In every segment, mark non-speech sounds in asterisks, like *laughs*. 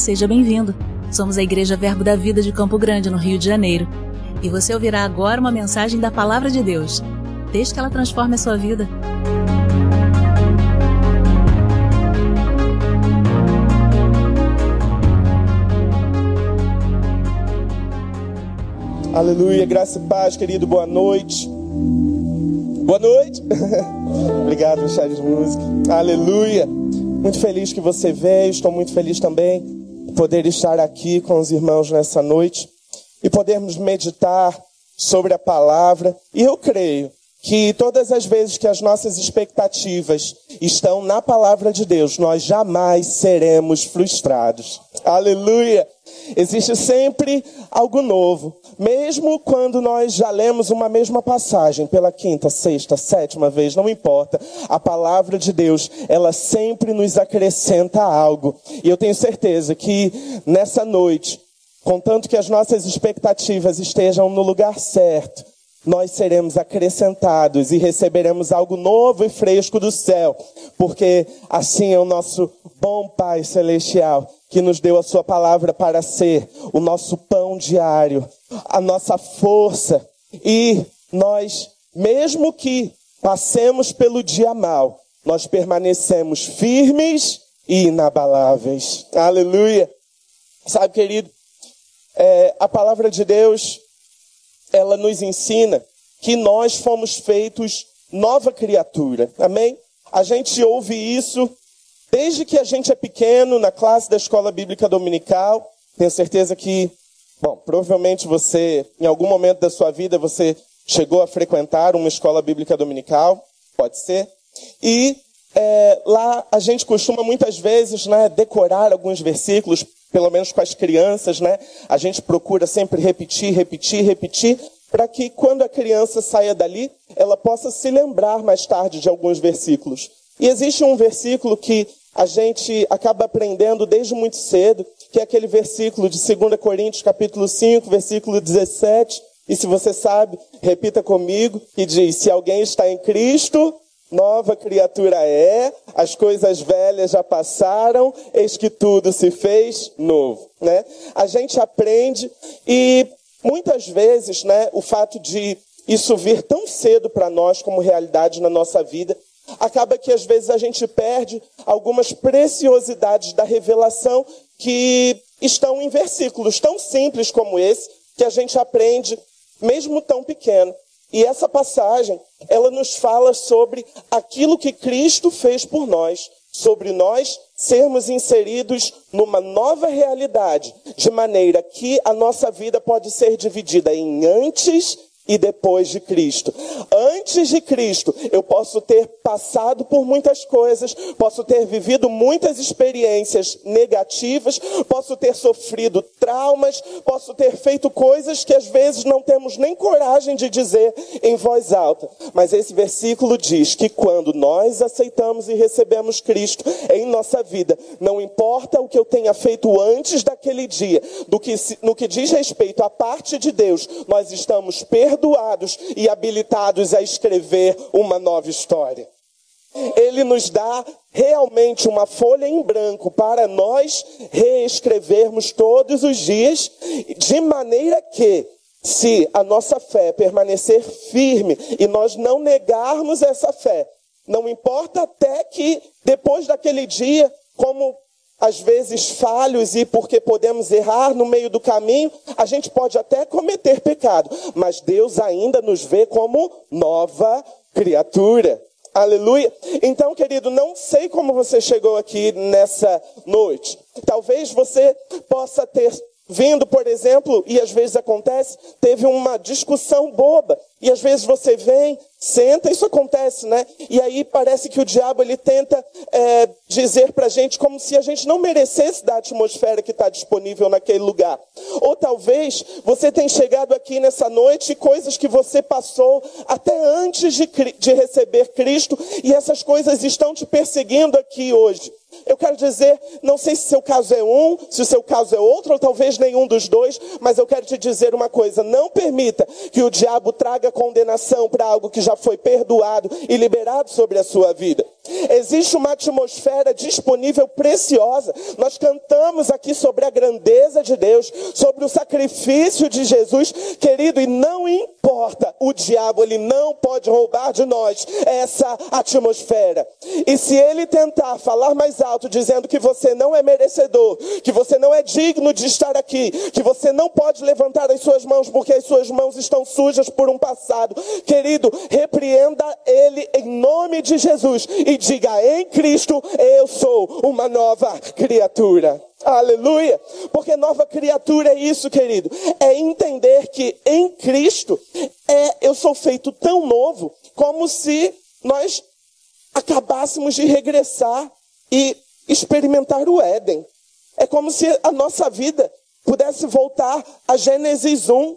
seja bem-vindo. Somos a Igreja Verbo da Vida de Campo Grande, no Rio de Janeiro. E você ouvirá agora uma mensagem da Palavra de Deus. Desde que ela transforme a sua vida. Aleluia, graça e paz, querido, boa noite. Boa noite. *laughs* Obrigado, Charles Música. Aleluia. Muito feliz que você veio, estou muito feliz também de poder estar aqui com os irmãos nessa noite e podermos meditar sobre a palavra. E eu creio que todas as vezes que as nossas expectativas estão na palavra de Deus, nós jamais seremos frustrados. Aleluia! Existe sempre algo novo. Mesmo quando nós já lemos uma mesma passagem pela quinta, sexta, sétima vez, não importa. A palavra de Deus, ela sempre nos acrescenta algo. E eu tenho certeza que nessa noite, contanto que as nossas expectativas estejam no lugar certo, nós seremos acrescentados e receberemos algo novo e fresco do céu, porque assim é o nosso bom Pai Celestial que nos deu a Sua palavra para ser o nosso pão diário, a nossa força. E nós, mesmo que passemos pelo dia mal, nós permanecemos firmes e inabaláveis. Aleluia. Sabe, querido, é, a palavra de Deus, ela nos ensina que nós fomos feitos nova criatura. Amém? A gente ouve isso Desde que a gente é pequeno, na classe da escola bíblica dominical, tenho certeza que, bom, provavelmente você, em algum momento da sua vida, você chegou a frequentar uma escola bíblica dominical, pode ser. E é, lá a gente costuma muitas vezes né, decorar alguns versículos, pelo menos com as crianças, né? A gente procura sempre repetir, repetir, repetir, para que quando a criança saia dali, ela possa se lembrar mais tarde de alguns versículos. E existe um versículo que a gente acaba aprendendo desde muito cedo, que é aquele versículo de 2 Coríntios, capítulo 5, versículo 17. E se você sabe, repita comigo, que diz: Se alguém está em Cristo, nova criatura é, as coisas velhas já passaram, eis que tudo se fez novo. Né? A gente aprende e muitas vezes né, o fato de isso vir tão cedo para nós como realidade na nossa vida, acaba que às vezes a gente perde algumas preciosidades da revelação que estão em versículos tão simples como esse, que a gente aprende mesmo tão pequeno. E essa passagem, ela nos fala sobre aquilo que Cristo fez por nós, sobre nós sermos inseridos numa nova realidade, de maneira que a nossa vida pode ser dividida em antes e depois de Cristo. Antes de Cristo, eu posso ter passado por muitas coisas, posso ter vivido muitas experiências negativas, posso ter sofrido traumas, posso ter feito coisas que às vezes não temos nem coragem de dizer em voz alta. Mas esse versículo diz que quando nós aceitamos e recebemos Cristo em nossa vida, não importa o que eu tenha feito antes daquele dia, do que no que diz respeito à parte de Deus, nós estamos perdoados perdoados e habilitados a escrever uma nova história. Ele nos dá realmente uma folha em branco para nós reescrevermos todos os dias, de maneira que, se a nossa fé permanecer firme e nós não negarmos essa fé, não importa até que depois daquele dia, como às vezes falhos e porque podemos errar no meio do caminho, a gente pode até cometer pecado, mas Deus ainda nos vê como nova criatura. Aleluia. Então, querido, não sei como você chegou aqui nessa noite. Talvez você possa ter vindo, por exemplo, e às vezes acontece, teve uma discussão boba. E às vezes você vem, senta, isso acontece, né? E aí parece que o diabo ele tenta é, dizer pra gente como se a gente não merecesse da atmosfera que está disponível naquele lugar. Ou talvez você tenha chegado aqui nessa noite e coisas que você passou até antes de, de receber Cristo, e essas coisas estão te perseguindo aqui hoje. Eu quero dizer, não sei se seu caso é um, se o seu caso é outro, ou talvez nenhum dos dois, mas eu quero te dizer uma coisa: não permita que o diabo traga condenação para algo que já foi perdoado e liberado sobre a sua vida. Existe uma atmosfera disponível preciosa. Nós cantamos aqui sobre a grandeza de Deus, sobre o sacrifício de Jesus, querido, e não importa, o diabo ele não pode roubar de nós essa atmosfera. E se ele tentar falar mais alto dizendo que você não é merecedor, que você não é digno de estar aqui, que você não pode levantar as suas mãos porque as suas mãos estão sujas por um passado, querido, repreenda ele em nome de Jesus e diga: em Cristo eu sou uma nova criatura. Aleluia! Porque nova criatura é isso, querido. É entender que em Cristo é eu sou feito tão novo como se nós acabássemos de regressar e experimentar o Éden. É como se a nossa vida pudesse voltar a Gênesis 1,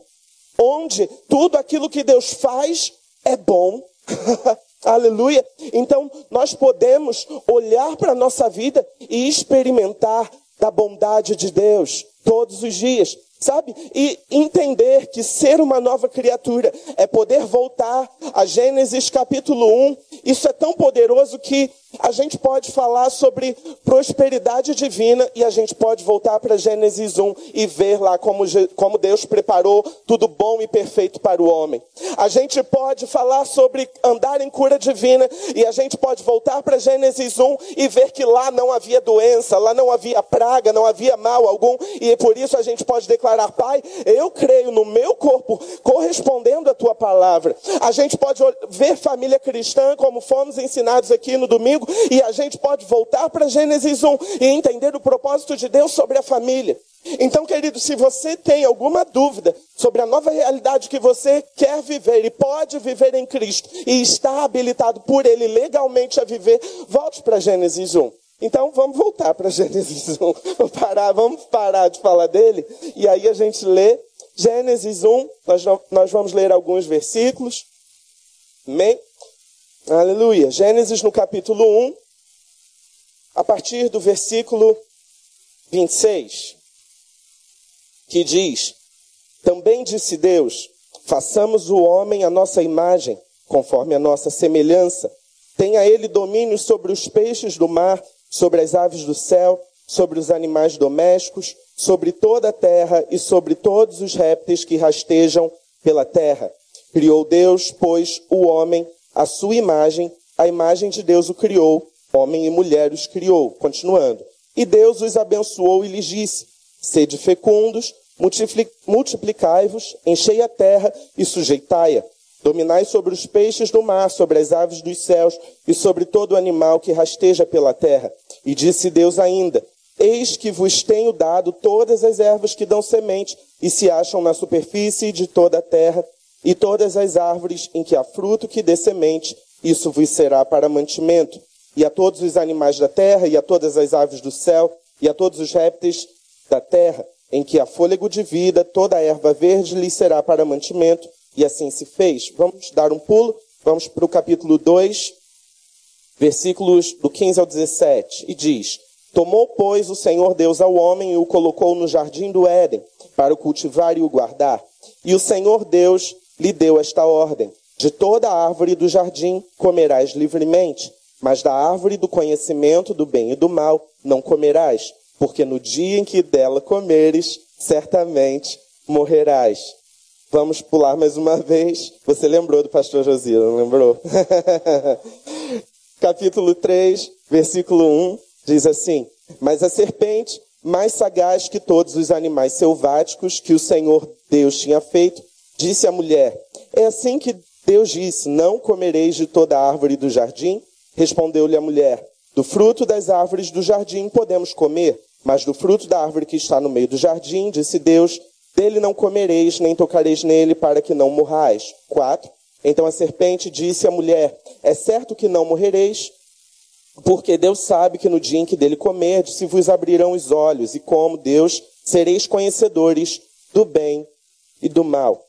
onde tudo aquilo que Deus faz é bom. *laughs* Aleluia. Então, nós podemos olhar para a nossa vida e experimentar da bondade de Deus todos os dias, sabe? E entender que ser uma nova criatura é poder voltar a Gênesis capítulo 1. Isso é tão poderoso que a gente pode falar sobre prosperidade divina e a gente pode voltar para Gênesis 1 e ver lá como, como Deus preparou tudo bom e perfeito para o homem. A gente pode falar sobre andar em cura divina e a gente pode voltar para Gênesis 1 e ver que lá não havia doença, lá não havia praga, não havia mal algum e por isso a gente pode declarar, Pai, eu creio no meu corpo correspondendo à tua palavra. A gente pode ver família cristã como fomos ensinados aqui no domingo e a gente pode voltar para Gênesis 1 e entender o propósito de Deus sobre a família. Então, querido, se você tem alguma dúvida sobre a nova realidade que você quer viver e pode viver em Cristo e está habilitado por Ele legalmente a viver, volte para Gênesis 1. Então vamos voltar para Gênesis 1. *laughs* Vamos parar, vamos parar de falar dele e aí a gente lê Gênesis 1. Nós, nós vamos ler alguns versículos. Amém? Aleluia. Gênesis no capítulo 1, a partir do versículo 26, que diz: Também disse Deus: Façamos o homem a nossa imagem, conforme a nossa semelhança. Tenha ele domínio sobre os peixes do mar, sobre as aves do céu, sobre os animais domésticos, sobre toda a terra e sobre todos os répteis que rastejam pela terra. Criou Deus, pois, o homem a sua imagem, a imagem de Deus o criou, homem e mulher os criou. Continuando. E Deus os abençoou e lhes disse: Sede fecundos, multiplicai-vos, enchei a terra e sujeitai-a. Dominai sobre os peixes do mar, sobre as aves dos céus e sobre todo animal que rasteja pela terra. E disse Deus ainda: Eis que vos tenho dado todas as ervas que dão semente e se acham na superfície de toda a terra, e todas as árvores em que há fruto que dê semente, isso vos será para mantimento. E a todos os animais da terra, e a todas as aves do céu, e a todos os répteis da terra, em que há fôlego de vida, toda a erva verde lhe será para mantimento. E assim se fez. Vamos dar um pulo, vamos para o capítulo 2, versículos do 15 ao 17. E diz: Tomou, pois, o Senhor Deus ao homem e o colocou no jardim do Éden, para o cultivar e o guardar. E o Senhor Deus lhe deu esta ordem: De toda árvore do jardim comerás livremente, mas da árvore do conhecimento do bem e do mal não comerás, porque no dia em que dela comeres, certamente morrerás. Vamos pular mais uma vez. Você lembrou do pastor Josias, não lembrou? *laughs* Capítulo 3, versículo 1, diz assim: Mas a serpente, mais sagaz que todos os animais selváticos que o Senhor Deus tinha feito, Disse a mulher: É assim que Deus disse: Não comereis de toda árvore do jardim? Respondeu-lhe a mulher: Do fruto das árvores do jardim podemos comer, mas do fruto da árvore que está no meio do jardim, disse Deus: Dele não comereis, nem tocareis nele, para que não morrais. 4. Então a serpente disse à mulher: É certo que não morrereis, porque Deus sabe que no dia em que dele comerdes, se vos abrirão os olhos, e como Deus, sereis conhecedores do bem e do mal.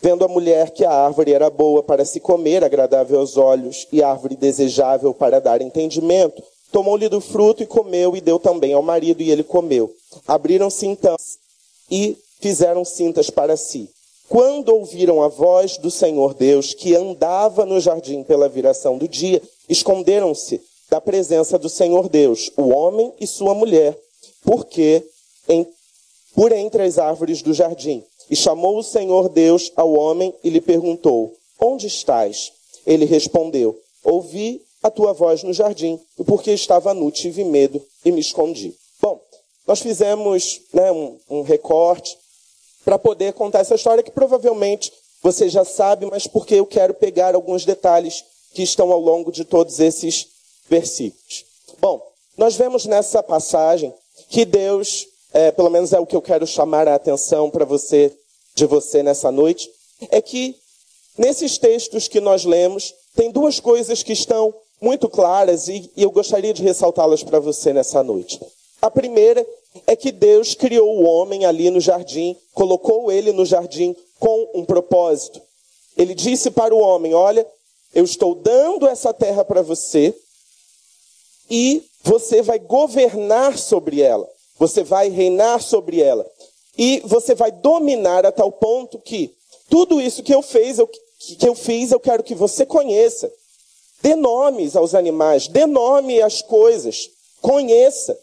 Vendo a mulher que a árvore era boa para se comer, agradável aos olhos, e árvore desejável para dar entendimento, tomou-lhe do fruto e comeu, e deu também ao marido, e ele comeu. Abriram-se então e fizeram cintas para si. quando ouviram a voz do Senhor Deus que andava no jardim pela viração do dia, esconderam-se da presença do Senhor Deus, o homem e sua mulher, porque em, por entre as árvores do jardim. E chamou o Senhor Deus ao homem e lhe perguntou: Onde estás? Ele respondeu: Ouvi a tua voz no jardim, e porque estava nu, tive medo e me escondi. Nós fizemos né, um, um recorte para poder contar essa história que provavelmente você já sabe, mas porque eu quero pegar alguns detalhes que estão ao longo de todos esses versículos. Bom, nós vemos nessa passagem que Deus, é, pelo menos é o que eu quero chamar a atenção para você, de você nessa noite, é que nesses textos que nós lemos, tem duas coisas que estão muito claras e, e eu gostaria de ressaltá-las para você nessa noite. A primeira é que Deus criou o homem ali no jardim, colocou ele no jardim com um propósito. Ele disse para o homem: Olha, eu estou dando essa terra para você e você vai governar sobre ela. Você vai reinar sobre ela. E você vai dominar a tal ponto que tudo isso que eu fiz, eu, que eu fiz, eu quero que você conheça. Dê nomes aos animais, dê nome às coisas, conheça,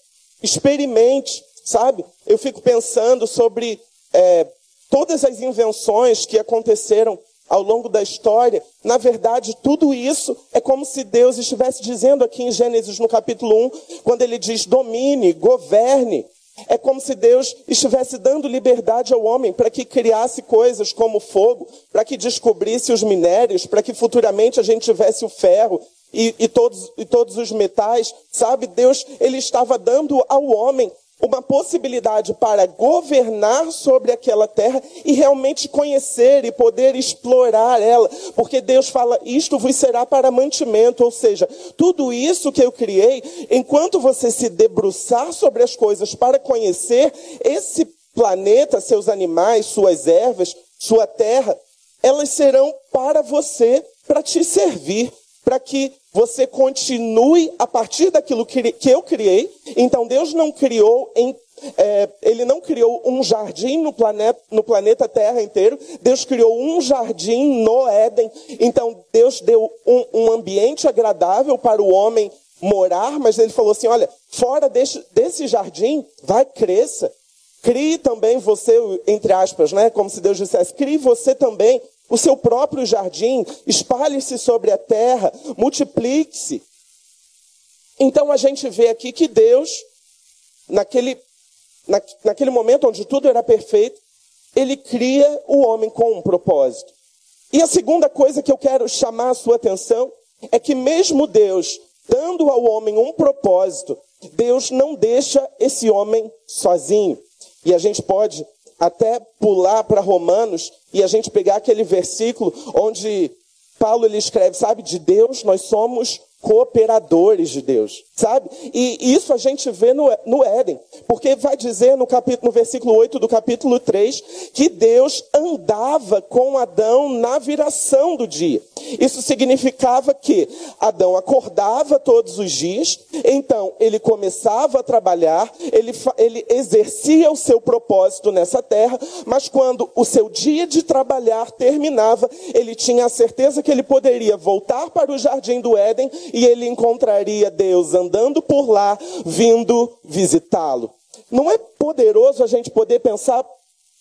experimente, sabe? Eu fico pensando sobre é, todas as invenções que aconteceram ao longo da história. Na verdade, tudo isso é como se Deus estivesse dizendo aqui em Gênesis, no capítulo 1, quando ele diz: domine, governe. É como se Deus estivesse dando liberdade ao homem para que criasse coisas como fogo, para que descobrisse os minérios, para que futuramente a gente tivesse o ferro e, e, todos, e todos os metais. Sabe, Deus, ele estava dando ao homem uma possibilidade para governar sobre aquela terra e realmente conhecer e poder explorar ela, porque Deus fala: isto vos será para mantimento, ou seja, tudo isso que eu criei, enquanto você se debruçar sobre as coisas para conhecer esse planeta, seus animais, suas ervas, sua terra, elas serão para você, para te servir, para que você continue a partir daquilo que, eu criei. Então Deus não criou em é, ele não criou um jardim no planeta, no planeta Terra inteiro, Deus criou um jardim no Éden. Então Deus deu um, um ambiente agradável para o homem morar, mas ele falou assim: olha, fora desse, desse jardim, vai, cresça. Crie também você, entre aspas, né? Como se Deus dissesse, crie você também o seu próprio jardim, espalhe-se sobre a terra, multiplique-se. Então a gente vê aqui que Deus, naquele, na, naquele momento onde tudo era perfeito, ele cria o homem com um propósito. E a segunda coisa que eu quero chamar a sua atenção é que mesmo Deus dando ao homem um propósito, Deus não deixa esse homem sozinho. E a gente pode até pular para Romanos e a gente pegar aquele versículo onde Paulo ele escreve, sabe, de Deus nós somos cooperadores de Deus, sabe? E isso a gente vê no, no Éden, porque vai dizer no capítulo, no versículo 8 do capítulo 3, que Deus andava com Adão na viração do dia. Isso significava que Adão acordava todos os dias, então ele começava a trabalhar, ele, ele exercia o seu propósito nessa terra, mas quando o seu dia de trabalhar terminava, ele tinha a certeza que ele poderia voltar para o jardim do Éden e ele encontraria Deus andando por lá, vindo visitá-lo. Não é poderoso a gente poder pensar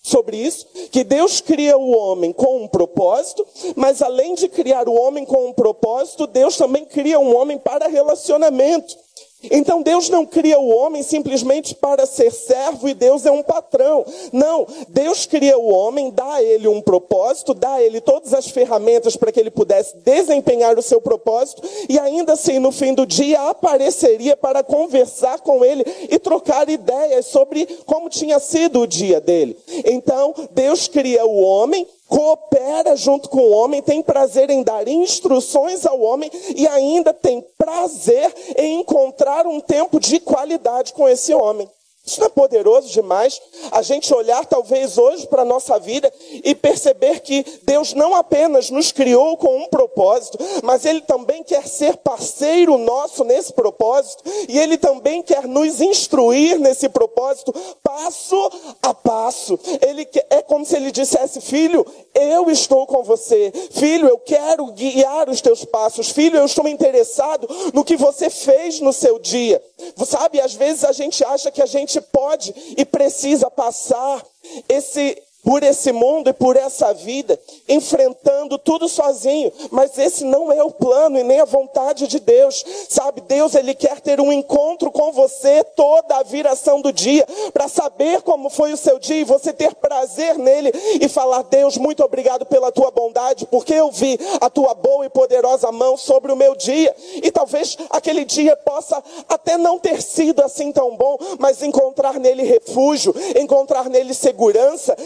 sobre isso, que Deus cria o homem com um propósito, mas além de criar o homem com um propósito, Deus também cria um homem para relacionamento. Então Deus não cria o homem simplesmente para ser servo e Deus é um patrão. Não, Deus cria o homem, dá a ele um propósito, dá a ele todas as ferramentas para que ele pudesse desempenhar o seu propósito e ainda assim no fim do dia apareceria para conversar com ele e trocar ideias sobre como tinha sido o dia dele. Então Deus cria o homem coopera junto com o homem, tem prazer em dar instruções ao homem e ainda tem prazer em encontrar um tempo de qualidade com esse homem. Isso não é poderoso demais? A gente olhar talvez hoje para a nossa vida e perceber que Deus não apenas nos criou com um propósito, mas Ele também quer ser parceiro nosso nesse propósito e Ele também quer nos instruir nesse propósito passo a passo. Ele é como se Ele dissesse, filho, eu estou com você. Filho, eu quero guiar os teus passos. Filho, eu estou interessado no que você fez no seu dia. Sabe, às vezes a gente acha que a gente pode e precisa passar esse por esse mundo e por essa vida, enfrentando tudo sozinho. Mas esse não é o plano e nem a vontade de Deus. Sabe, Deus ele quer ter um encontro com você toda a viração do dia, para saber como foi o seu dia e você ter prazer nele e falar: "Deus, muito obrigado pela tua bondade, porque eu vi a tua boa e poderosa mão sobre o meu dia". E talvez aquele dia possa até não ter sido assim tão bom, mas encontrar nele refúgio, encontrar nele segurança,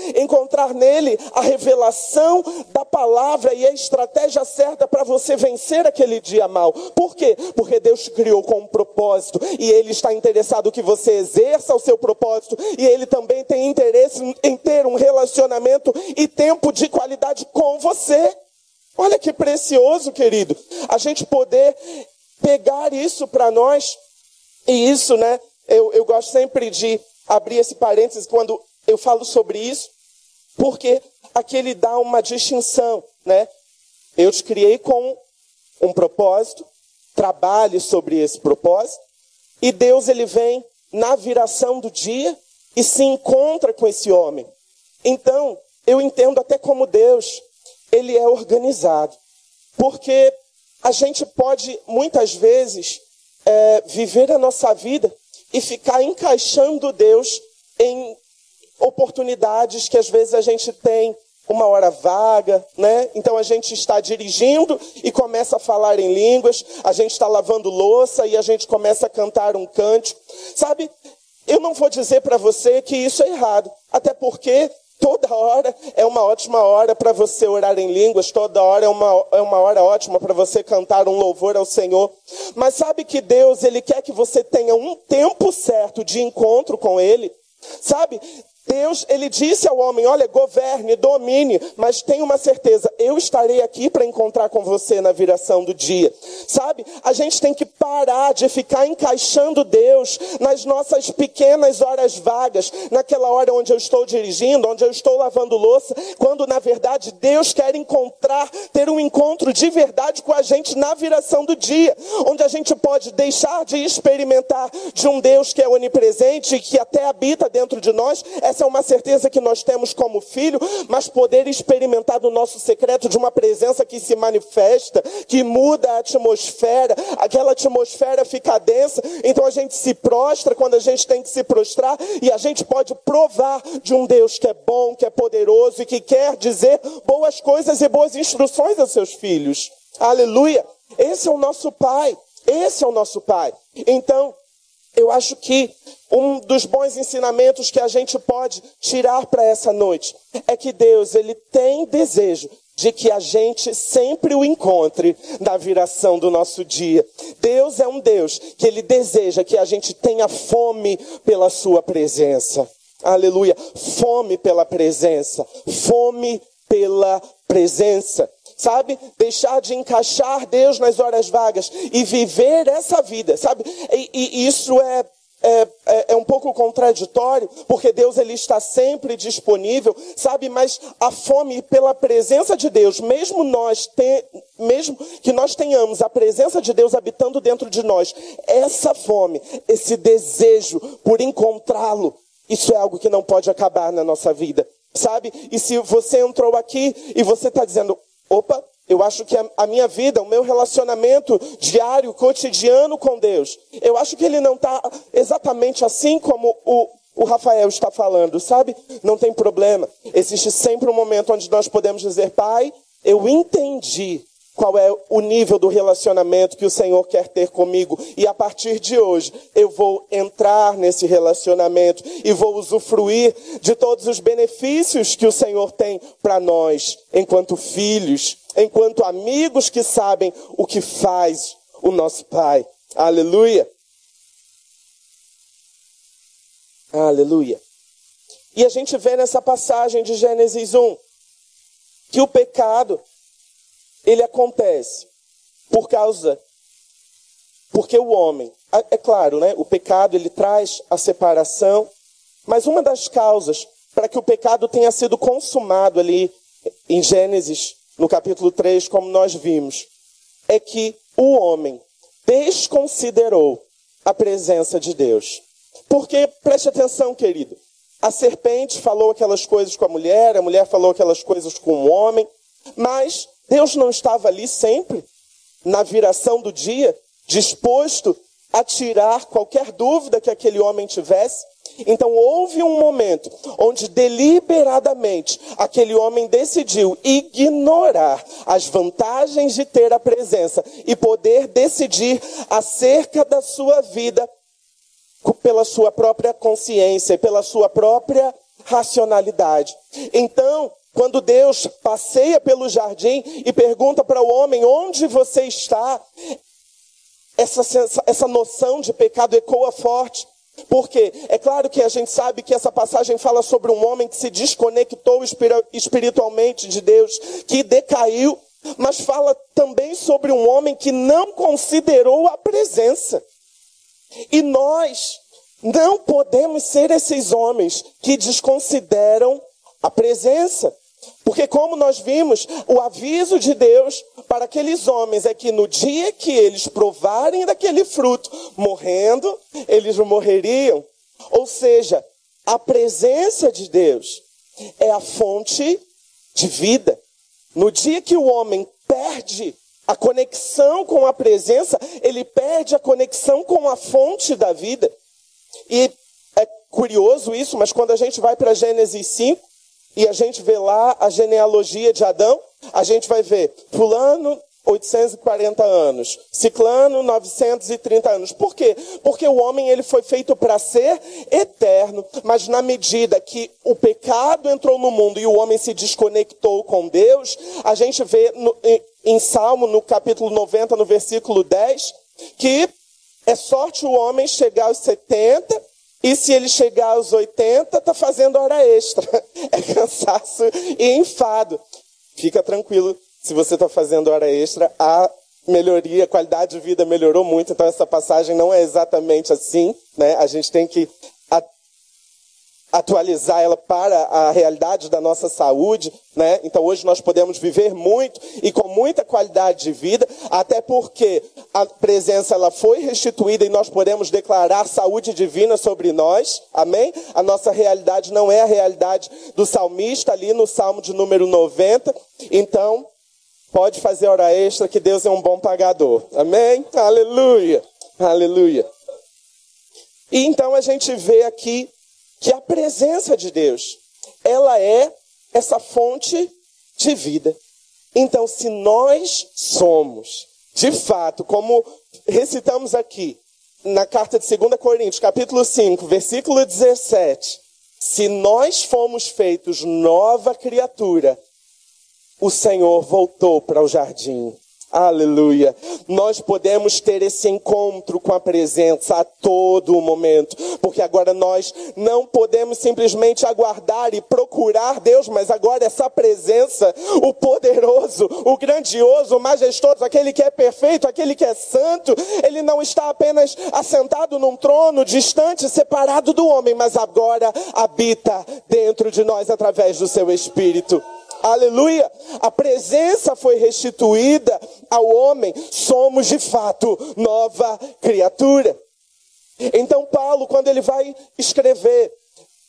nele a revelação da palavra e a estratégia certa para você vencer aquele dia mal. Por quê? Porque Deus te criou com um propósito e Ele está interessado que você exerça o seu propósito e Ele também tem interesse em ter um relacionamento e tempo de qualidade com você. Olha que precioso, querido, a gente poder pegar isso para nós. E isso, né? Eu, eu gosto sempre de abrir esse parênteses quando eu falo sobre isso, porque aqui ele dá uma distinção, né? Eu te criei com um propósito, trabalhe sobre esse propósito, e Deus ele vem na viração do dia e se encontra com esse homem. Então, eu entendo até como Deus, ele é organizado. Porque a gente pode, muitas vezes, é, viver a nossa vida e ficar encaixando Deus em oportunidades que às vezes a gente tem uma hora vaga, né? Então a gente está dirigindo e começa a falar em línguas, a gente está lavando louça e a gente começa a cantar um cântico. Sabe? Eu não vou dizer para você que isso é errado, até porque toda hora é uma ótima hora para você orar em línguas, toda hora é uma, é uma hora ótima para você cantar um louvor ao Senhor. Mas sabe que Deus, Ele quer que você tenha um tempo certo de encontro com Ele. Sabe? Deus, ele disse ao homem: Olha, governe, domine, mas tenha uma certeza, eu estarei aqui para encontrar com você na viração do dia. Sabe? A gente tem que parar de ficar encaixando Deus nas nossas pequenas horas vagas, naquela hora onde eu estou dirigindo, onde eu estou lavando louça, quando na verdade Deus quer encontrar, ter um encontro de verdade com a gente na viração do dia, onde a gente pode deixar de experimentar de um Deus que é onipresente e que até habita dentro de nós, essa é uma certeza que nós temos como filho, mas poder experimentar do nosso secreto de uma presença que se manifesta, que muda a atmosfera, aquela atmosfera fica densa, então a gente se prostra quando a gente tem que se prostrar e a gente pode provar de um Deus que é bom, que é poderoso e que quer dizer boas coisas e boas instruções aos seus filhos. Aleluia! Esse é o nosso Pai. Esse é o nosso Pai. Então, eu acho que um dos bons ensinamentos que a gente pode tirar para essa noite é que Deus, ele tem desejo de que a gente sempre o encontre na viração do nosso dia. Deus é um Deus que ele deseja que a gente tenha fome pela sua presença. Aleluia. Fome pela presença. Fome pela presença sabe? Deixar de encaixar Deus nas horas vagas e viver essa vida, sabe? E, e isso é é, é, é, um pouco contraditório, porque Deus ele está sempre disponível, sabe? Mas a fome pela presença de Deus, mesmo nós te, mesmo que nós tenhamos a presença de Deus habitando dentro de nós, essa fome, esse desejo por encontrá-lo, isso é algo que não pode acabar na nossa vida, sabe? E se você entrou aqui e você está dizendo, Opa, eu acho que a, minha vida, o meu relacionamento diário, cotidiano com Deus, eu acho que ele não está exatamente assim como o, o Rafael está falando, sabe? Não tem problema. Existe sempre um momento onde nós podemos dizer, Pai, eu entendi qual é o nível do relacionamento que o Senhor quer ter comigo. E a partir de hoje, eu vou entrar nesse relacionamento e vou usufruir de todos os benefícios que o Senhor tem para nós, enquanto filhos, enquanto amigos que sabem o que faz o nosso Pai. Aleluia. Aleluia. E a gente vê nessa passagem de Gênesis 1 que o pecado ele acontece por causa porque o homem, é claro, né, o pecado ele traz a separação, mas uma das causas para que o pecado tenha sido consumado ali em Gênesis, no capítulo 3, como nós vimos, é que o homem desconsiderou a presença de Deus. Porque, preste atenção, querido, a serpente falou aquelas coisas com a mulher, a mulher falou aquelas coisas com o homem, mas Deus não estava ali sempre, na viração do dia, disposto a tirar qualquer dúvida que aquele homem tivesse. Então houve um momento onde deliberadamente aquele homem decidiu ignorar as vantagens de ter a presença e poder decidir acerca da sua vida pela sua própria consciência, pela sua própria racionalidade. Então, quando Deus passeia pelo jardim e pergunta para o homem onde você está, essa, essa noção de pecado ecoa forte. Porque é claro que a gente sabe que essa passagem fala sobre um homem que se desconectou espiritualmente de Deus, que decaiu, mas fala também sobre um homem que não considerou a presença. E nós não podemos ser esses homens que desconsideram a presença. Porque, como nós vimos, o aviso de Deus para aqueles homens é que no dia que eles provarem daquele fruto, morrendo, eles morreriam. Ou seja, a presença de Deus é a fonte de vida. No dia que o homem perde a conexão com a presença, ele perde a conexão com a fonte da vida. E é curioso isso, mas quando a gente vai para Gênesis 5, e a gente vê lá a genealogia de Adão, a gente vai ver fulano 840 anos, ciclano 930 anos. Por quê? Porque o homem ele foi feito para ser eterno, mas na medida que o pecado entrou no mundo e o homem se desconectou com Deus, a gente vê no, em, em Salmo no capítulo 90, no versículo 10, que é sorte o homem chegar aos 70 e se ele chegar aos 80, está fazendo hora extra. *laughs* É cansaço e enfado. Fica tranquilo, se você está fazendo hora extra, a melhoria, a qualidade de vida melhorou muito, então essa passagem não é exatamente assim, né? A gente tem que atualizar ela para a realidade da nossa saúde, né? Então hoje nós podemos viver muito e com muita qualidade de vida, até porque a presença ela foi restituída e nós podemos declarar saúde divina sobre nós. Amém? A nossa realidade não é a realidade do salmista ali no Salmo de número 90. Então, pode fazer hora extra que Deus é um bom pagador. Amém? Aleluia. Aleluia. E então a gente vê aqui que a presença de Deus, ela é essa fonte de vida. Então, se nós somos, de fato, como recitamos aqui, na carta de 2 Coríntios, capítulo 5, versículo 17, se nós fomos feitos nova criatura, o Senhor voltou para o jardim Aleluia. Nós podemos ter esse encontro com a presença a todo momento, porque agora nós não podemos simplesmente aguardar e procurar Deus, mas agora essa presença, o poderoso, o grandioso, o majestoso, aquele que é perfeito, aquele que é santo, ele não está apenas assentado num trono distante, separado do homem, mas agora habita dentro de nós através do seu espírito. Aleluia! A presença foi restituída ao homem, somos de fato nova criatura. Então, Paulo, quando ele vai escrever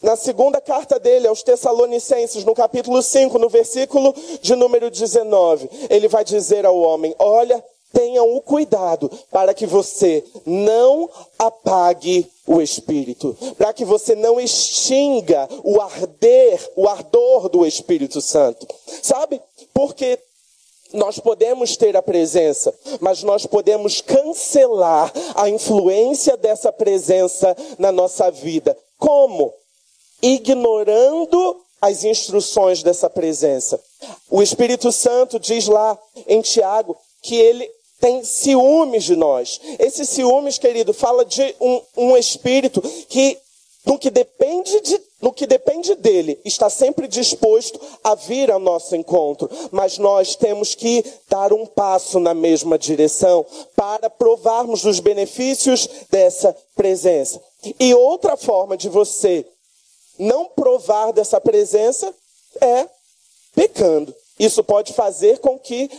na segunda carta dele aos Tessalonicenses, no capítulo 5, no versículo de número 19, ele vai dizer ao homem: Olha, tenham o cuidado para que você não apague o Espírito, para que você não extinga o arder, o ardor do Espírito Santo. Sabe? Porque nós podemos ter a presença, mas nós podemos cancelar a influência dessa presença na nossa vida. Como? Ignorando as instruções dessa presença. O Espírito Santo diz lá em Tiago que ele tem ciúmes de nós. Esse ciúmes, querido, fala de um, um espírito que no que depende de, no que depende dele, está sempre disposto a vir ao nosso encontro, mas nós temos que dar um passo na mesma direção para provarmos os benefícios dessa presença. E outra forma de você não provar dessa presença é pecando. Isso pode fazer com que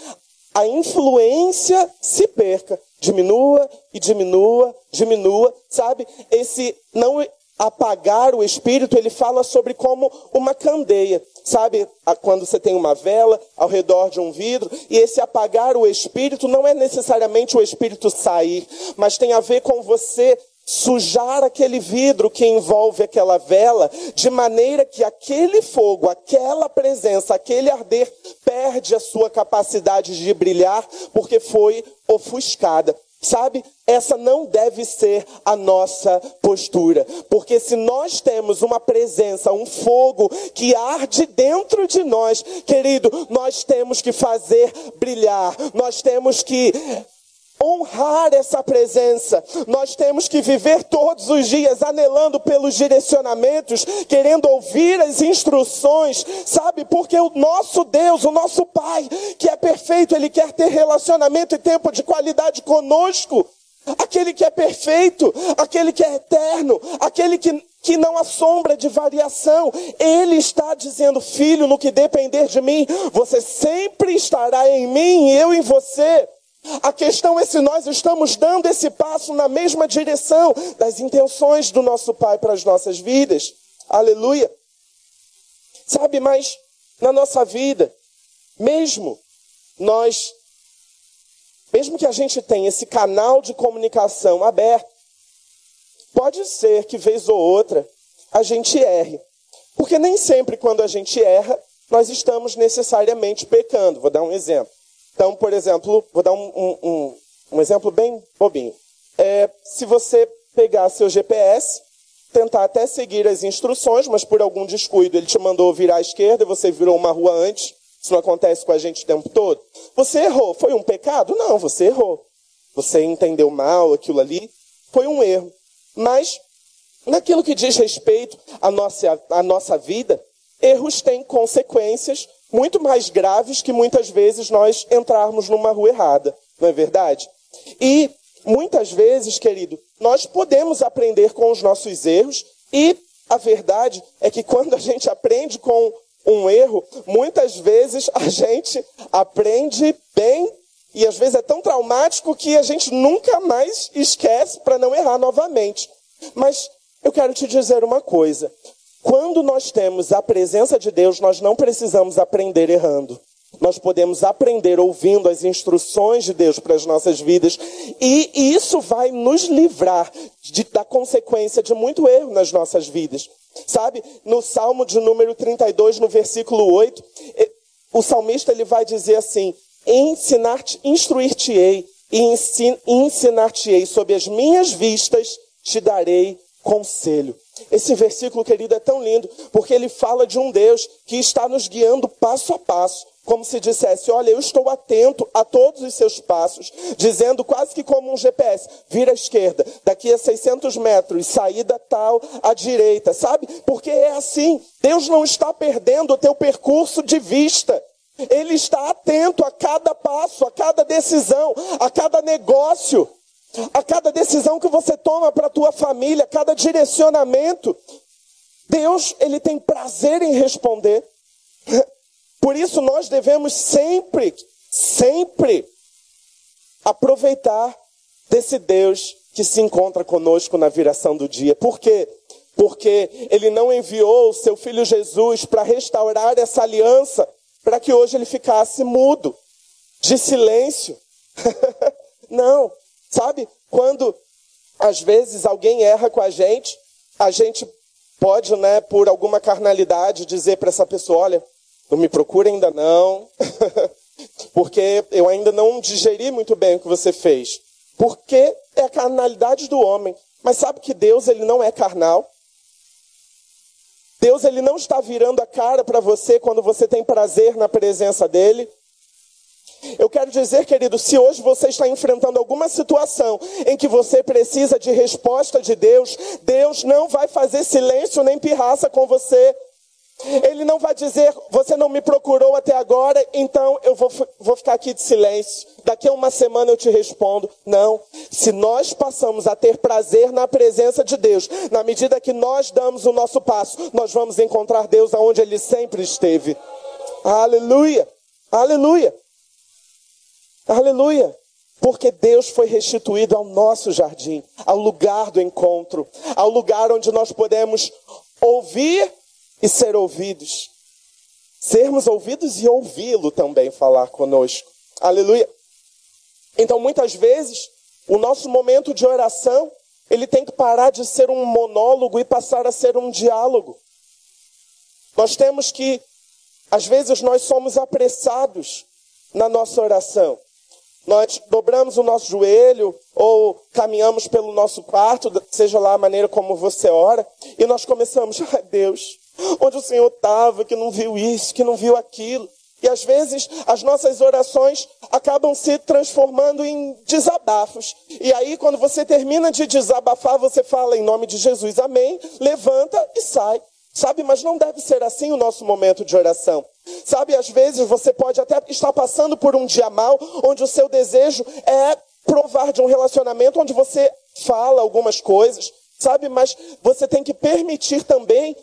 a influência se perca, diminua e diminua, diminua, sabe? Esse não apagar o espírito, ele fala sobre como uma candeia. Sabe, quando você tem uma vela ao redor de um vidro, e esse apagar o espírito não é necessariamente o espírito sair, mas tem a ver com você sujar aquele vidro que envolve aquela vela, de maneira que aquele fogo, aquela presença, aquele arder perde a sua capacidade de brilhar, porque foi ofuscada. Sabe? Essa não deve ser a nossa postura. Porque se nós temos uma presença, um fogo que arde dentro de nós, querido, nós temos que fazer brilhar. Nós temos que honrar essa presença. Nós temos que viver todos os dias anelando pelos direcionamentos, querendo ouvir as instruções, sabe? Porque o nosso Deus, o nosso Pai, que é perfeito, ele quer ter relacionamento e tempo de qualidade conosco. Aquele que é perfeito, aquele que é eterno, aquele que que não há sombra de variação. Ele está dizendo, filho, no que depender de mim, você sempre estará em mim e eu em você. A questão é se nós estamos dando esse passo na mesma direção das intenções do nosso Pai para as nossas vidas. Aleluia. Sabe, mas na nossa vida, mesmo nós, mesmo que a gente tenha esse canal de comunicação aberto, pode ser que vez ou outra a gente erre. Porque nem sempre quando a gente erra, nós estamos necessariamente pecando. Vou dar um exemplo. Então, por exemplo, vou dar um, um, um, exemplo bem bobinho. É, se você pegar seu GPS, tentar até seguir as instruções, mas por algum descuido ele te mandou virar à esquerda e você virou uma rua antes, isso não acontece com a gente o tempo todo. Você errou. Foi um pecado? Não, você errou. Você entendeu mal aquilo ali. Foi um erro. Mas, naquilo que diz respeito à nossa, à nossa vida, erros têm consequências muito mais graves que muitas vezes nós entrarmos numa rua errada, não é verdade? E muitas vezes, querido, nós podemos aprender com os nossos erros e a verdade é que quando a gente aprende com um erro, muitas vezes a gente aprende bem e às vezes é tão traumático que a gente nunca mais esquece para não errar novamente. Mas eu quero te dizer uma coisa: quando nós temos a presença de Deus, nós não precisamos aprender errando. Nós podemos aprender ouvindo as instruções de Deus para as nossas vidas, e isso vai nos livrar de, da consequência de muito erro nas nossas vidas. Sabe, no Salmo de número 32, no versículo 8, o salmista ele vai dizer assim: Ensinar-te, instruir-te-ei, e ensinar-te-ei sob as minhas vistas, te darei conselho. Esse versículo, querido, é tão lindo, porque ele fala de um Deus que está nos guiando passo a passo, como se dissesse: Olha, eu estou atento a todos os seus passos, dizendo quase que como um GPS: vira à esquerda, daqui a 600 metros, saída tal à direita, sabe? Porque é assim: Deus não está perdendo o teu percurso de vista. Ele está atento a cada passo, a cada decisão, a cada negócio. A cada decisão que você toma para a tua família, cada direcionamento, Deus, ele tem prazer em responder. *laughs* Por isso nós devemos sempre, sempre aproveitar desse Deus que se encontra conosco na viração do dia. Por quê? Porque ele não enviou o seu filho Jesus para restaurar essa aliança, para que hoje ele ficasse mudo, de silêncio. *laughs* não, Sabe? Quando às vezes alguém erra com a gente, a gente pode, né, por alguma carnalidade, dizer para essa pessoa: olha, não me procura ainda não, *laughs* porque eu ainda não digeri muito bem o que você fez. Porque é a carnalidade do homem. Mas sabe que Deus ele não é carnal? Deus ele não está virando a cara para você quando você tem prazer na presença dele. Eu quero dizer, querido, se hoje você está enfrentando alguma situação em que você precisa de resposta de Deus, Deus não vai fazer silêncio nem pirraça com você. Ele não vai dizer, você não me procurou até agora, então eu vou, vou ficar aqui de silêncio. Daqui a uma semana eu te respondo. Não. Se nós passamos a ter prazer na presença de Deus, na medida que nós damos o nosso passo, nós vamos encontrar Deus aonde Ele sempre esteve. Aleluia! Aleluia! Aleluia! Porque Deus foi restituído ao nosso jardim, ao lugar do encontro, ao lugar onde nós podemos ouvir e ser ouvidos. Sermos ouvidos e ouvi-lo também falar conosco. Aleluia. Então, muitas vezes, o nosso momento de oração, ele tem que parar de ser um monólogo e passar a ser um diálogo. Nós temos que, às vezes, nós somos apressados na nossa oração. Nós dobramos o nosso joelho ou caminhamos pelo nosso quarto, seja lá a maneira como você ora, e nós começamos, *laughs* ai Deus, onde o Senhor estava, que não viu isso, que não viu aquilo. E às vezes as nossas orações acabam se transformando em desabafos. E aí, quando você termina de desabafar, você fala em nome de Jesus, amém, levanta e sai. Sabe, mas não deve ser assim o nosso momento de oração. Sabe, às vezes você pode até estar passando por um dia mal, onde o seu desejo é provar de um relacionamento onde você fala algumas coisas, sabe, mas você tem que permitir também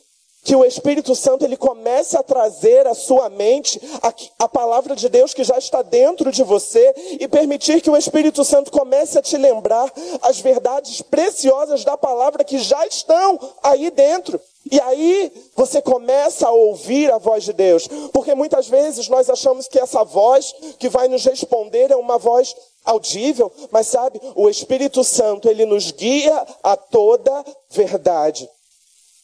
que o Espírito Santo ele comece a trazer à sua mente a, a, palavra de Deus que já está dentro de você e permitir que o Espírito Santo comece a te lembrar as verdades preciosas da palavra que já estão aí dentro. E aí você começa a ouvir a voz de Deus, porque muitas vezes nós achamos que essa voz que vai nos responder é uma voz audível, mas sabe, o Espírito Santo ele nos guia a toda verdade.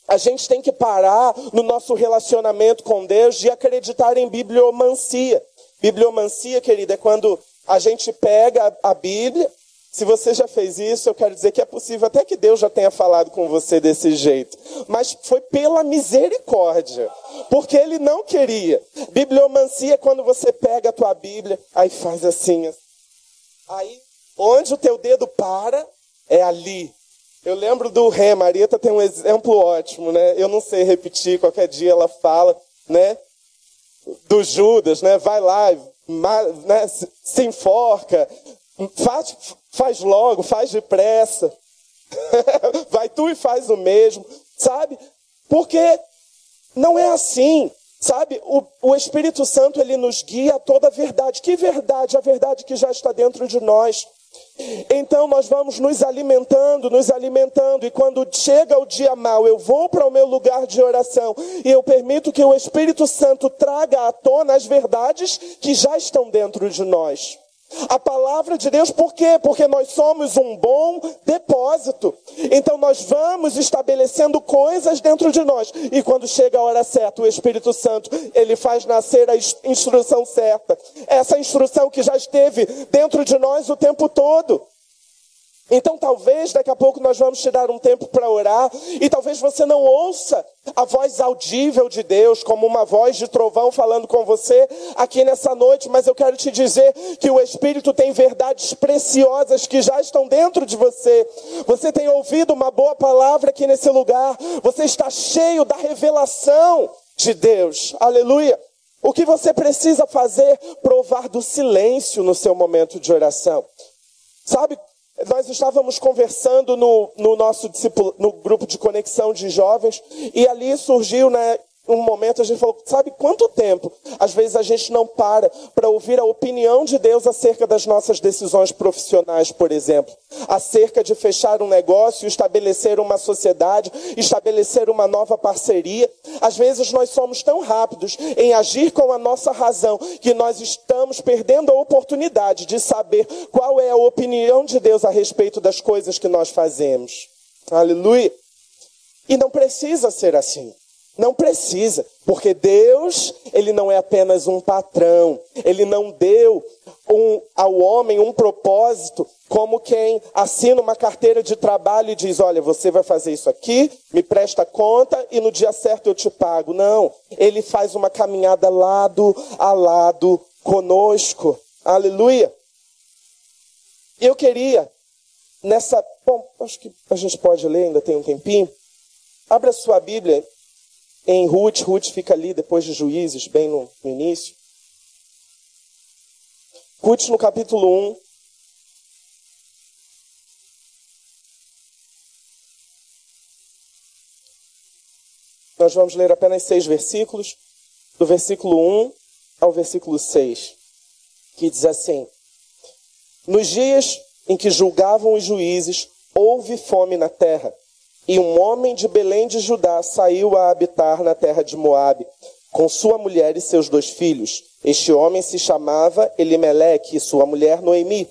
A gente tem que parar no nosso relacionamento com Deus de acreditar em bibliomancia. Bibliomancia, querida, é quando a gente pega a Bíblia. Se você já fez isso, eu quero dizer que é possível até que Deus já tenha falado com você desse jeito. Mas foi pela misericórdia. Porque Ele não queria. Bibliomancia é quando você pega a tua Bíblia, aí faz assim. Aí, onde o teu dedo para, é ali eu lembro do Ré, Marieta tem um exemplo ótimo, né? Eu não sei repetir, qualquer dia ela fala, né? Do Judas, né? Vai lá, né? se enforca, faz, faz logo, faz depressa. *laughs* Vai tu e faz o mesmo, sabe? Porque não é assim, sabe? O, o Espírito Santo ele nos guia a toda a verdade. Que verdade? A verdade que já está dentro de nós. Então nós vamos nos alimentando, nos alimentando, e quando chega o dia mau, eu vou para o meu lugar de oração e eu permito que o Espírito Santo traga à tona as verdades que já estão dentro de nós. A palavra de Deus, por quê? Porque nós somos um bom depósito. Então nós vamos estabelecendo coisas dentro de nós. E quando chega a hora certa, o Espírito Santo, ele faz nascer a instrução certa. Essa instrução que já esteve dentro de nós o tempo todo. Então talvez daqui a pouco nós vamos te dar um tempo para orar e talvez você não ouça a voz audível de Deus como uma voz de trovão falando com você aqui nessa noite, mas eu quero te dizer que o Espírito tem verdades preciosas que já estão dentro de você. Você tem ouvido uma boa palavra aqui nesse lugar, você está cheio da revelação de Deus. Aleluia. O que você precisa fazer? Provar do silêncio no seu momento de oração. Sabe, nós estávamos conversando no, no nosso no grupo de conexão de jovens e ali surgiu, né, um momento a gente falou, sabe quanto tempo? Às vezes a gente não para para ouvir a opinião de Deus acerca das nossas decisões profissionais, por exemplo, acerca de fechar um negócio, estabelecer uma sociedade, estabelecer uma nova parceria. Às vezes nós somos tão rápidos em agir com a nossa razão que nós estamos perdendo a oportunidade de saber qual é a opinião de Deus a respeito das coisas que nós fazemos. Aleluia. E não precisa ser assim. Não precisa, porque Deus, ele não é apenas um patrão, ele não deu um, ao homem um propósito como quem assina uma carteira de trabalho e diz: Olha, você vai fazer isso aqui, me presta conta e no dia certo eu te pago. Não, ele faz uma caminhada lado a lado conosco. Aleluia. Eu queria, nessa. Bom, acho que a gente pode ler, ainda tem um tempinho. Abra sua Bíblia em Ruth. Ruth fica ali depois de Juízes, bem no, no início. Ruth no capítulo 1. Nós vamos ler apenas seis versículos, do versículo 1 ao versículo 6, que diz assim: Nos dias em que julgavam os juízes, houve fome na terra, e um homem de Belém de Judá saiu a habitar na terra de Moabe, com sua mulher e seus dois filhos. Este homem se chamava Elimeleque e sua mulher Noemi.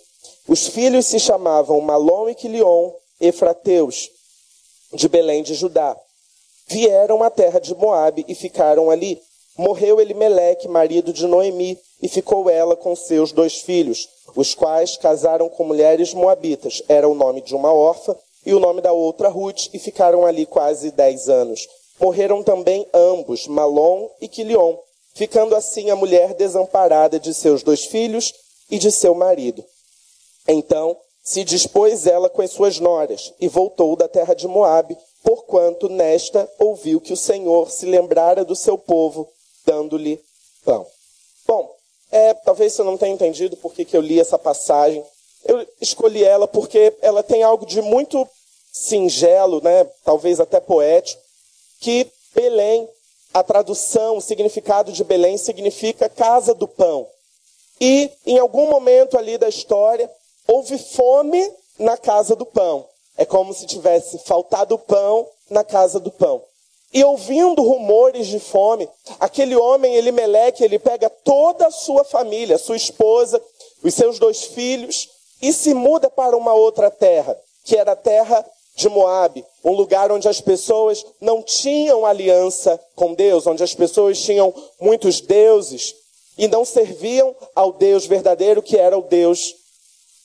Os filhos se chamavam Malom e Quilion, Efrateus, de Belém de Judá. Vieram à terra de Moabe e ficaram ali. Morreu Elimeleque, marido de Noemi, e ficou ela com seus dois filhos, os quais casaram com mulheres moabitas. Era o nome de uma órfã e o nome da outra Ruth, e ficaram ali quase dez anos. Morreram também ambos, Malom e Quilion, ficando assim a mulher desamparada de seus dois filhos e de seu marido. Então se dispôs ela com as suas noras e voltou da terra de Moabe, porquanto nesta ouviu que o Senhor se lembrara do seu povo, dando-lhe pão. Bom, é, talvez você não tenha entendido por que, que eu li essa passagem. Eu escolhi ela porque ela tem algo de muito singelo, né, talvez até poético, que Belém, a tradução, o significado de Belém significa casa do pão. E em algum momento ali da história, houve fome na casa do pão. É como se tivesse faltado pão na casa do pão. E ouvindo rumores de fome, aquele homem, Elimeleque, ele pega toda a sua família, sua esposa, os seus dois filhos, e se muda para uma outra terra, que era a terra de Moabe, um lugar onde as pessoas não tinham aliança com Deus, onde as pessoas tinham muitos deuses e não serviam ao Deus verdadeiro, que era o Deus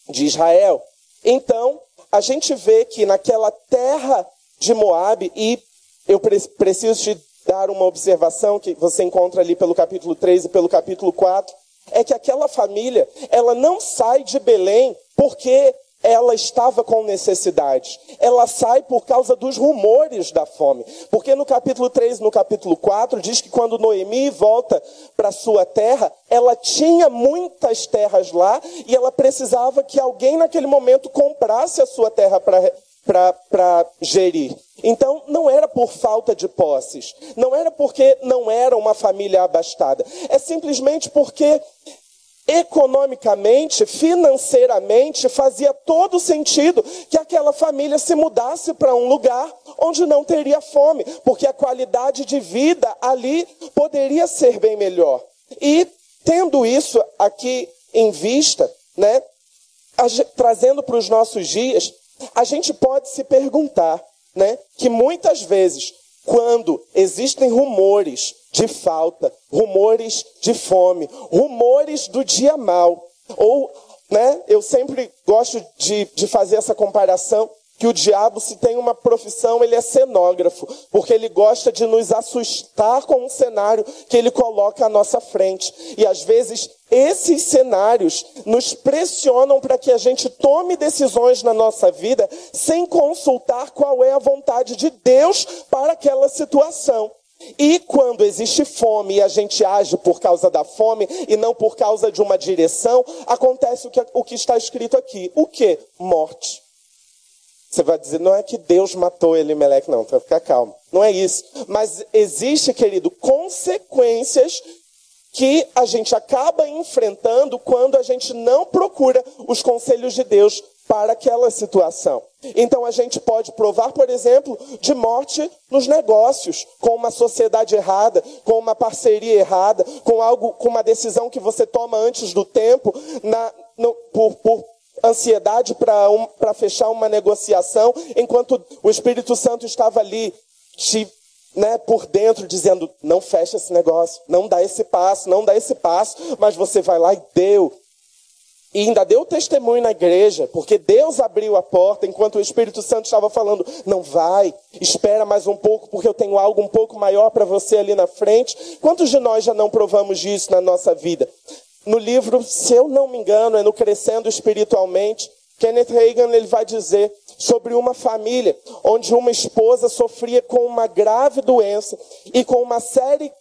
de Israel. Então, a gente vê que naquela terra de Moabe, e eu preciso te dar uma observação que você encontra ali pelo capítulo 3 e pelo capítulo 4, é que aquela família, ela não sai de Belém porque ela estava com necessidade. Ela sai por causa dos rumores da fome. Porque no capítulo 3 no capítulo 4 diz que quando Noemi volta para sua terra, ela tinha muitas terras lá e ela precisava que alguém naquele momento comprasse a sua terra para gerir. Então, não era por falta de posses, não era porque não era uma família abastada, é simplesmente porque economicamente, financeiramente, fazia todo sentido que aquela família se mudasse para um lugar onde não teria fome, porque a qualidade de vida ali poderia ser bem melhor. E tendo isso aqui em vista, né, trazendo para os nossos dias, a gente pode se perguntar, né, que muitas vezes quando existem rumores de falta, rumores de fome, rumores do dia mal. Ou, né, eu sempre gosto de, de fazer essa comparação que o diabo, se tem uma profissão, ele é cenógrafo, porque ele gosta de nos assustar com um cenário que ele coloca à nossa frente. E às vezes esses cenários nos pressionam para que a gente tome decisões na nossa vida sem consultar qual é a vontade de Deus para aquela situação. E quando existe fome e a gente age por causa da fome e não por causa de uma direção, acontece o que, o que está escrito aqui. O que? Morte. Você vai dizer, não é que Deus matou Elimelec, não, para ficar calmo. Não é isso. Mas existe, querido, consequências que a gente acaba enfrentando quando a gente não procura os conselhos de Deus para aquela situação. Então a gente pode provar, por exemplo, de morte nos negócios, com uma sociedade errada, com uma parceria errada, com algo, com uma decisão que você toma antes do tempo, na, no, por, por ansiedade para um, fechar uma negociação, enquanto o Espírito Santo estava ali te, né, por dentro dizendo: não fecha esse negócio, não dá esse passo, não dá esse passo, mas você vai lá e deu. E ainda deu testemunho na igreja, porque Deus abriu a porta enquanto o Espírito Santo estava falando: não vai, espera mais um pouco, porque eu tenho algo um pouco maior para você ali na frente. Quantos de nós já não provamos disso na nossa vida? No livro, se eu não me engano, é no Crescendo Espiritualmente, Kenneth Reagan ele vai dizer sobre uma família onde uma esposa sofria com uma grave doença e com uma série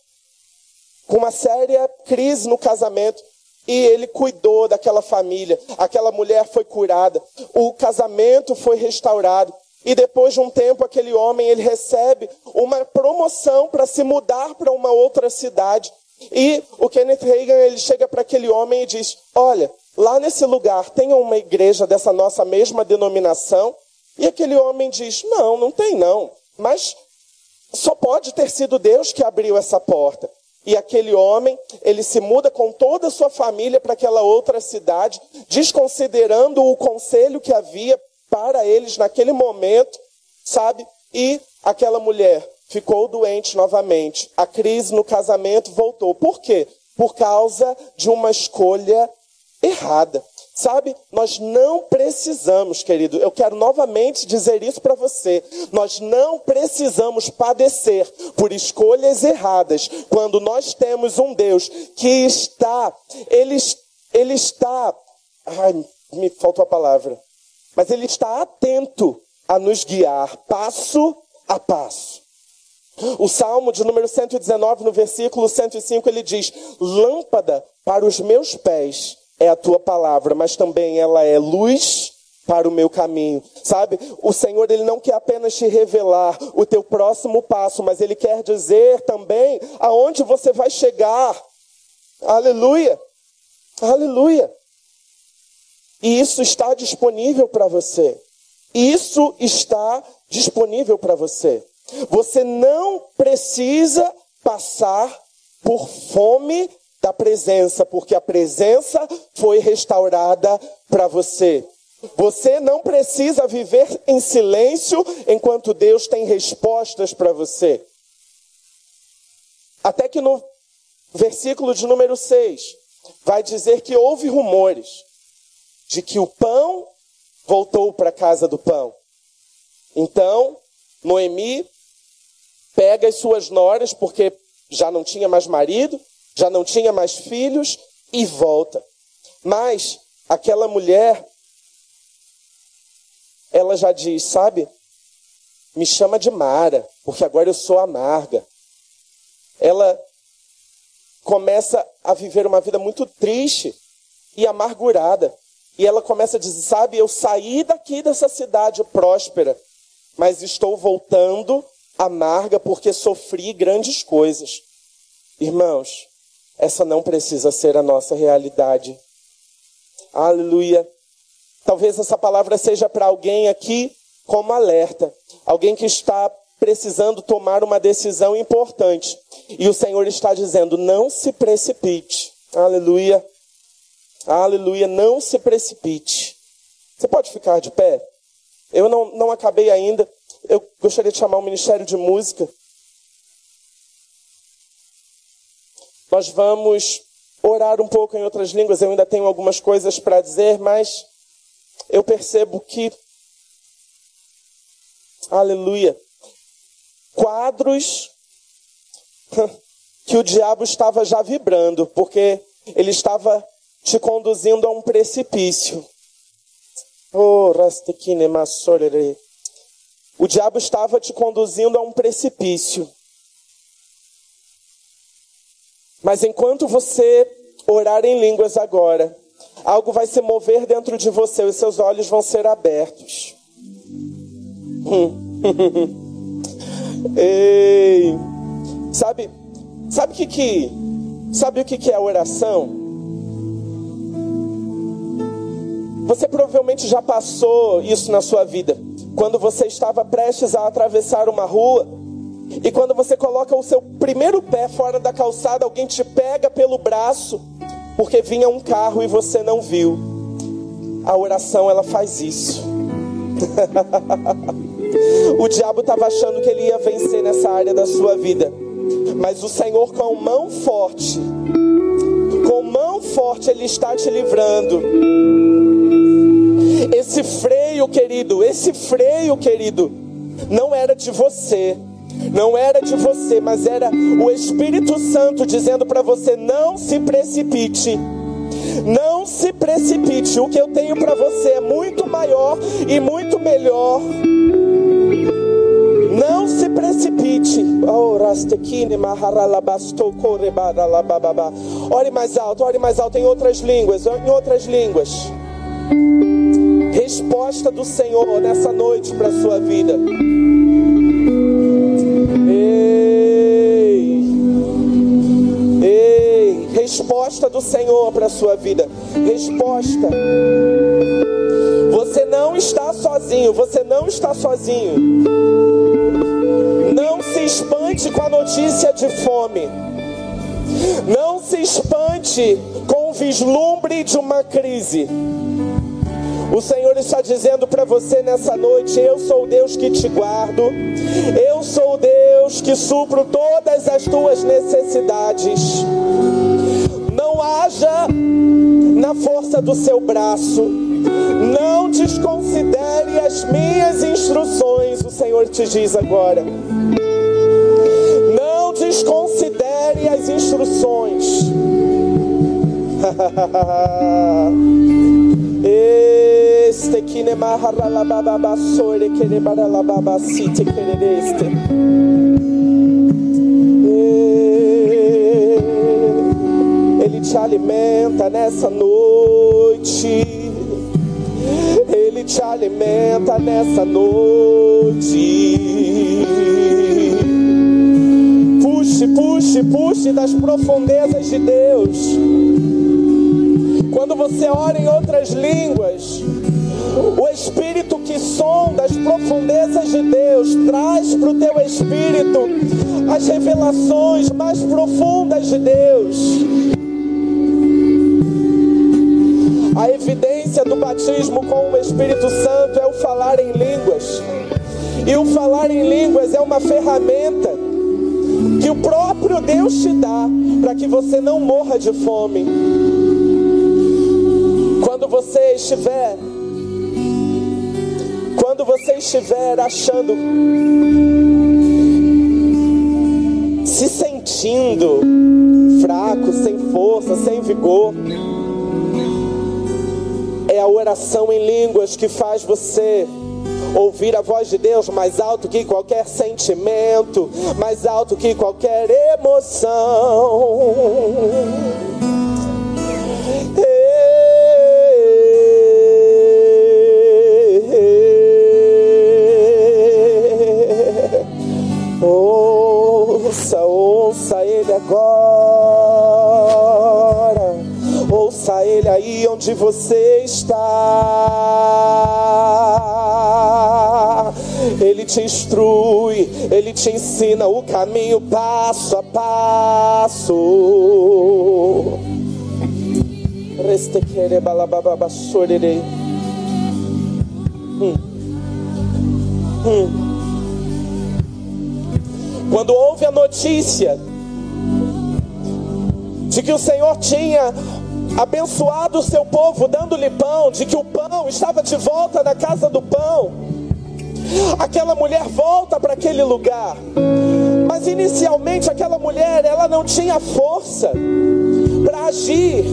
com uma séria crise no casamento e ele cuidou daquela família. Aquela mulher foi curada, o casamento foi restaurado. E depois de um tempo, aquele homem ele recebe uma promoção para se mudar para uma outra cidade. E o Kenneth Reagan ele chega para aquele homem e diz: Olha, lá nesse lugar tem uma igreja dessa nossa mesma denominação. E aquele homem diz: Não, não tem não. Mas só pode ter sido Deus que abriu essa porta. E aquele homem, ele se muda com toda a sua família para aquela outra cidade, desconsiderando o conselho que havia para eles naquele momento, sabe? E aquela mulher ficou doente novamente. A crise no casamento voltou. Por quê? Por causa de uma escolha errada. Sabe, nós não precisamos, querido, eu quero novamente dizer isso para você. Nós não precisamos padecer por escolhas erradas quando nós temos um Deus que está, ele, ele está, ai, me faltou a palavra, mas ele está atento a nos guiar passo a passo. O Salmo de número 119, no versículo 105, ele diz: Lâmpada para os meus pés é a tua palavra, mas também ela é luz para o meu caminho. Sabe? O Senhor ele não quer apenas te revelar o teu próximo passo, mas ele quer dizer também aonde você vai chegar. Aleluia. Aleluia. E isso está disponível para você. Isso está disponível para você. Você não precisa passar por fome da presença, porque a presença foi restaurada para você. Você não precisa viver em silêncio enquanto Deus tem respostas para você. Até que no versículo de número 6 vai dizer que houve rumores de que o pão voltou para a casa do pão. Então, Noemi pega as suas noras, porque já não tinha mais marido, já não tinha mais filhos e volta. Mas aquela mulher, ela já diz: Sabe, me chama de Mara, porque agora eu sou amarga. Ela começa a viver uma vida muito triste e amargurada. E ela começa a dizer: Sabe, eu saí daqui dessa cidade próspera, mas estou voltando amarga porque sofri grandes coisas. Irmãos, essa não precisa ser a nossa realidade. Aleluia. Talvez essa palavra seja para alguém aqui como alerta, alguém que está precisando tomar uma decisão importante. E o Senhor está dizendo: não se precipite. Aleluia. Aleluia. Não se precipite. Você pode ficar de pé? Eu não, não acabei ainda. Eu gostaria de chamar o Ministério de Música Nós vamos orar um pouco em outras línguas. Eu ainda tenho algumas coisas para dizer, mas eu percebo que, aleluia, quadros *laughs* que o diabo estava já vibrando, porque ele estava te conduzindo a um precipício. Oh, o diabo estava te conduzindo a um precipício. Mas enquanto você orar em línguas agora, algo vai se mover dentro de você, os seus olhos vão ser abertos. *laughs* Ei, sabe, sabe o que que, sabe o que que é a oração? Você provavelmente já passou isso na sua vida. Quando você estava prestes a atravessar uma rua e quando você coloca o seu primeiro pé fora da calçada, alguém te pega pelo braço porque vinha um carro e você não viu. A oração ela faz isso. *laughs* o diabo estava achando que ele ia vencer nessa área da sua vida. Mas o Senhor com mão forte, com mão forte ele está te livrando. Esse freio, querido, esse freio, querido, não era de você não era de você, mas era o Espírito Santo dizendo para você: não se precipite, Não se precipite. O que eu tenho para você é muito maior e muito melhor. Não se precipite. Oh, ore mais alto, ore mais alto em outras línguas, em outras línguas. Resposta do Senhor nessa noite para a sua vida. Ei, ei, resposta do Senhor para a sua vida. Resposta. Você não está sozinho, você não está sozinho. Não se espante com a notícia de fome. Não se espante com o vislumbre de uma crise. O Senhor está dizendo para você nessa noite: Eu sou o Deus que te guardo, eu sou o Deus que supro todas as tuas necessidades. Não haja na força do seu braço, não desconsidere as minhas instruções, o Senhor te diz agora. Não desconsidere as instruções. *laughs* Este kine maharra la baba basore kere bara la baba site kere deste. Ele te alimenta nessa noite. Ele te alimenta nessa noite. Puxe, puxe, puxe das profundezas de Deus. Quando você ora em outras línguas, o Espírito que sonda as profundezas de Deus traz para o teu espírito as revelações mais profundas de Deus. A evidência do batismo com o Espírito Santo é o falar em línguas. E o falar em línguas é uma ferramenta que o próprio Deus te dá para que você não morra de fome quando você estiver você estiver achando se sentindo fraco, sem força, sem vigor, é a oração em línguas que faz você ouvir a voz de Deus mais alto que qualquer sentimento, mais alto que qualquer emoção. Agora. Ouça Ele aí onde você está. Ele te instrui, Ele te ensina o caminho passo a passo. Hum. Hum. Quando houve a notícia de que o Senhor tinha abençoado o seu povo, dando-lhe pão, de que o pão estava de volta na casa do pão, aquela mulher volta para aquele lugar. Mas inicialmente aquela mulher, ela não tinha força para agir.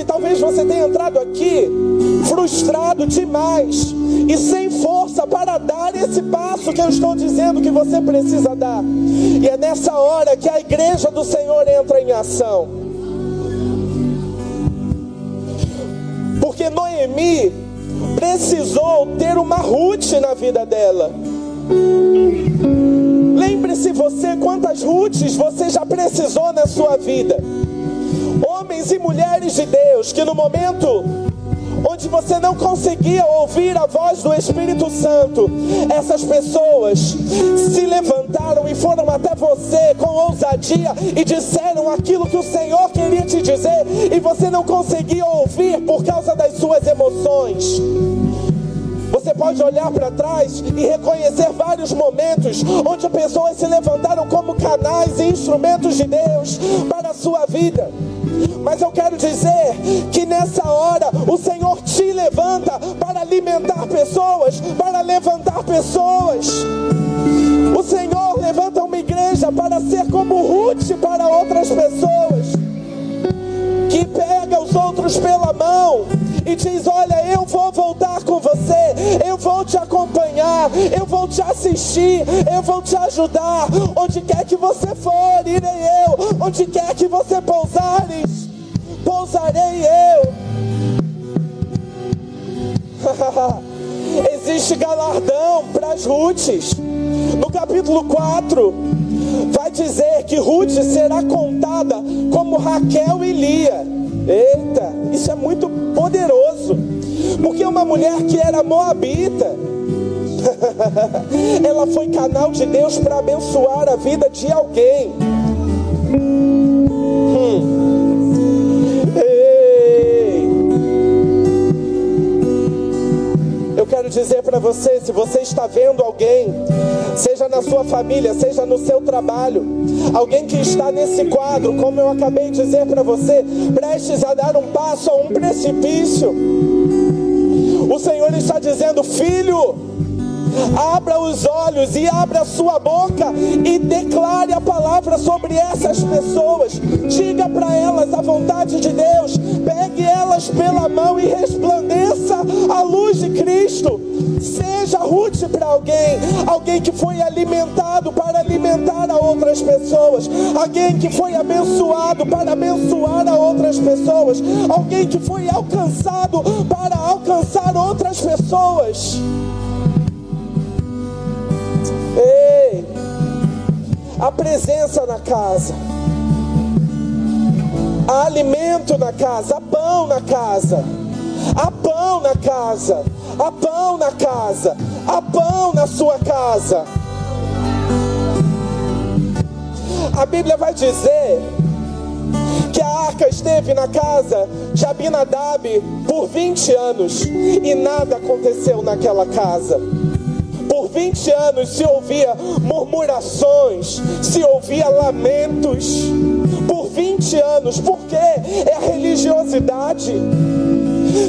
Sabe, talvez você tenha entrado aqui frustrado demais e sem força para dar esse passo que eu estou dizendo que você precisa dar. E é nessa hora que a igreja do Senhor entra em ação. Porque Noemi precisou ter uma Ruth na vida dela. Lembre-se você quantas Ruths você já precisou na sua vida. Homens e mulheres de Deus que no momento onde você não conseguia ouvir a voz do Espírito Santo, essas pessoas se levantaram e foram até você com ousadia e disseram aquilo que o Senhor queria te dizer e você não conseguia ouvir por causa das suas emoções. Você pode olhar para trás e reconhecer vários momentos onde pessoas se levantaram como canais e instrumentos de Deus para a sua vida. Mas eu quero dizer que nessa hora o Senhor te levanta para alimentar pessoas, para levantar pessoas. O Senhor levanta uma igreja para ser como Ruth para outras pessoas. Outros pela mão e diz: Olha, eu vou voltar com você, eu vou te acompanhar, eu vou te assistir, eu vou te ajudar. Onde quer que você for, irei eu. Onde quer que você pousares, pousarei eu. *laughs* Existe galardão para as Rutes. No capítulo 4, vai dizer que Ruth será contada como Raquel e Lia. Eita, isso é muito poderoso. Porque uma mulher que era moabita, *laughs* ela foi canal de Deus para abençoar a vida de alguém. Quero dizer para você: se você está vendo alguém, seja na sua família, seja no seu trabalho, alguém que está nesse quadro, como eu acabei de dizer para você, prestes a dar um passo a um precipício, o Senhor está dizendo: filho, abra os olhos e abra a sua boca e declare a palavra sobre essas pessoas. Diga para elas a vontade de Deus. Pegue elas pela mão e resplandeça a luz de Cristo. Seja Ruth para alguém, alguém que foi alimentado para alimentar a outras pessoas, alguém que foi abençoado para abençoar a outras pessoas, alguém que foi alcançado para alcançar outras pessoas. A presença na casa, há alimento na casa, há pão na casa, há pão na casa, há pão na casa, há pão na sua casa. A Bíblia vai dizer que a arca esteve na casa de Abinadab por 20 anos e nada aconteceu naquela casa. Por 20 anos se ouvia murmurações, se ouvia lamentos. Por 20 anos, porque é a religiosidade.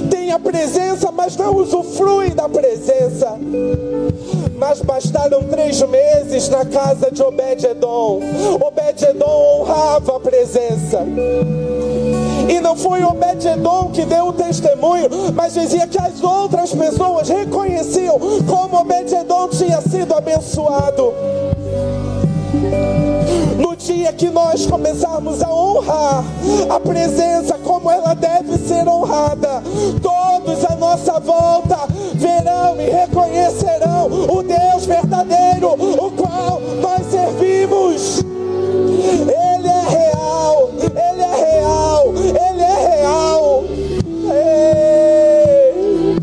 Tem a presença, mas não usufrui da presença. Mas bastaram três meses na casa de Obed-Edom. Obed-Edom honrava a presença. E não foi Obed-Edom que deu o testemunho, mas dizia que as outras pessoas reconheciam como Obed-Edom tinha sido abençoado. No dia que nós começarmos a honrar a presença como ela deve ser honrada, todos à nossa volta verão e reconhecerão o Deus verdadeiro, o qual nós servimos. Ele é real, real, ele é real. Ei.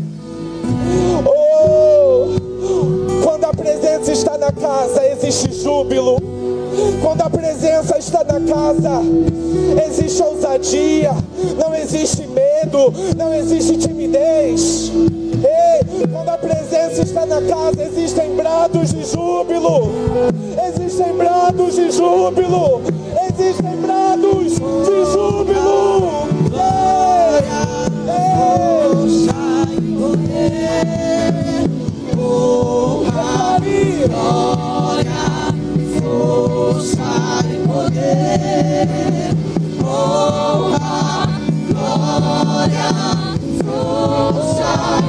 Oh, quando a presença está na casa, existe júbilo. Quando a presença está na casa, existe ousadia, não existe medo, não existe timidez. Ei, quando a presença está na casa, existem brados de júbilo. Existem brados de júbilo. Existem brados de júbilo. Glória força e poder, honra, glória, força e